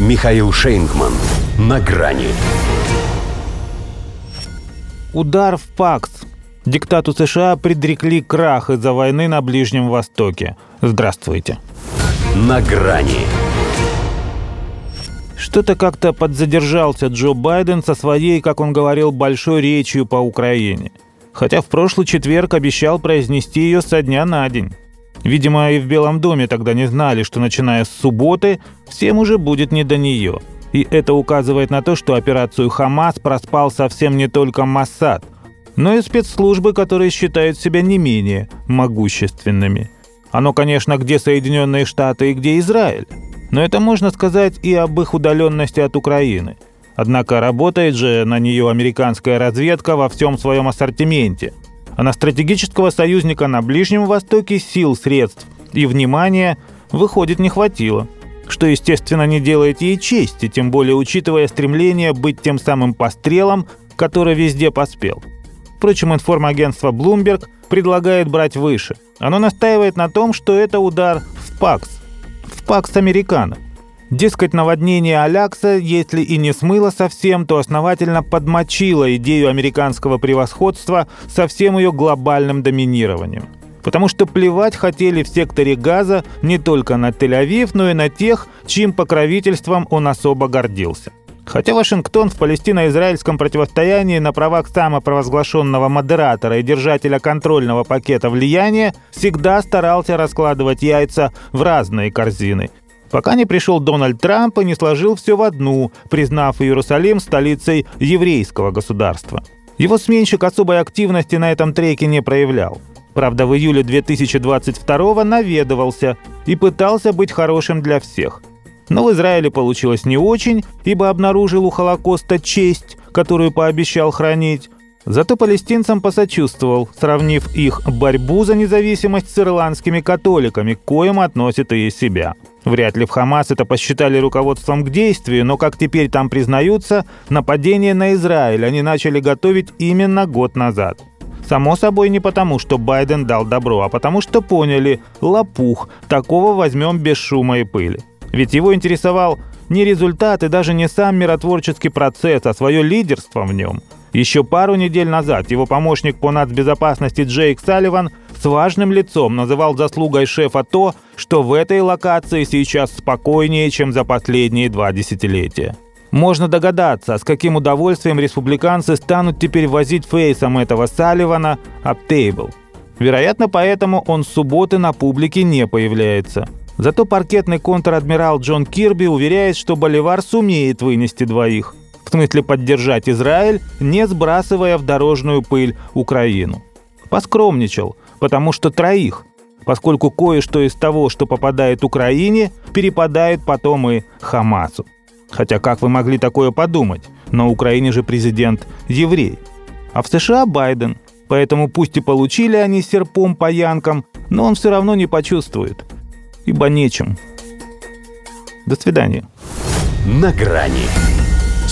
Михаил Шейнгман. На грани. Удар в ПАКС. Диктату США предрекли крах из-за войны на Ближнем Востоке. Здравствуйте. На грани. Что-то как-то подзадержался Джо Байден со своей, как он говорил, большой речью по Украине. Хотя в прошлый четверг обещал произнести ее со дня на день. Видимо, и в Белом доме тогда не знали, что начиная с субботы всем уже будет не до нее. И это указывает на то, что операцию «Хамас» проспал совсем не только Моссад, но и спецслужбы, которые считают себя не менее могущественными. Оно, конечно, где Соединенные Штаты и где Израиль. Но это можно сказать и об их удаленности от Украины. Однако работает же на нее американская разведка во всем своем ассортименте. А на стратегического союзника на Ближнем Востоке сил, средств и внимания, выходит, не хватило. Что, естественно, не делает ей чести, тем более учитывая стремление быть тем самым пострелом, который везде поспел. Впрочем, информагентство Bloomberg предлагает брать выше. Оно настаивает на том, что это удар в ПАКС, в Пакс Американо. Дескать, наводнение Алякса, если и не смыло совсем, то основательно подмочило идею американского превосходства со всем ее глобальным доминированием. Потому что плевать хотели в секторе Газа не только на Тель-Авив, но и на тех, чьим покровительством он особо гордился. Хотя Вашингтон в палестино-израильском противостоянии на правах самопровозглашенного модератора и держателя контрольного пакета влияния всегда старался раскладывать яйца в разные корзины. Пока не пришел Дональд Трамп и не сложил все в одну, признав Иерусалим столицей еврейского государства. Его сменщик особой активности на этом треке не проявлял. Правда, в июле 2022 наведывался и пытался быть хорошим для всех – но в Израиле получилось не очень, ибо обнаружил у Холокоста честь, которую пообещал хранить. Зато палестинцам посочувствовал, сравнив их борьбу за независимость с ирландскими католиками, к коим относит и себя. Вряд ли в Хамас это посчитали руководством к действию, но, как теперь там признаются, нападение на Израиль они начали готовить именно год назад. Само собой не потому, что Байден дал добро, а потому что поняли – лопух, такого возьмем без шума и пыли. Ведь его интересовал не результат и даже не сам миротворческий процесс, а свое лидерство в нем. Еще пару недель назад его помощник по нацбезопасности Джейк Салливан с важным лицом называл заслугой шефа то, что в этой локации сейчас спокойнее, чем за последние два десятилетия. Можно догадаться, с каким удовольствием республиканцы станут теперь возить фейсом этого Салливана Аптейбл. Вероятно, поэтому он с субботы на публике не появляется – Зато паркетный контр-адмирал Джон Кирби уверяет, что Боливар сумеет вынести двоих. В смысле поддержать Израиль, не сбрасывая в дорожную пыль Украину. Поскромничал, потому что троих, поскольку кое-что из того, что попадает Украине, перепадает потом и Хамасу. Хотя как вы могли такое подумать? На Украине же президент еврей. А в США Байден. Поэтому пусть и получили они серпом по янкам, но он все равно не почувствует – ибо нечем. До свидания. На грани